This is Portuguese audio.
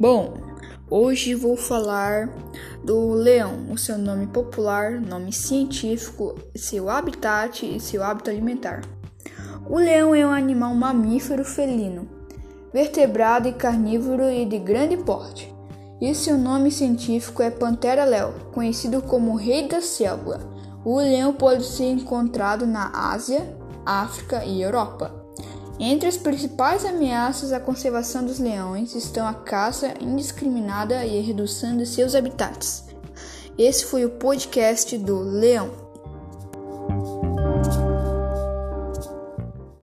Bom, hoje vou falar do leão, o seu nome popular, nome científico, seu habitat e seu hábito alimentar. O leão é um animal mamífero felino, vertebrado e carnívoro e de grande porte. E seu nome científico é Pantera leo, conhecido como rei da selva. O leão pode ser encontrado na Ásia, África e Europa. Entre as principais ameaças à conservação dos leões estão a caça indiscriminada e a redução de seus habitats. Esse foi o podcast do Leão.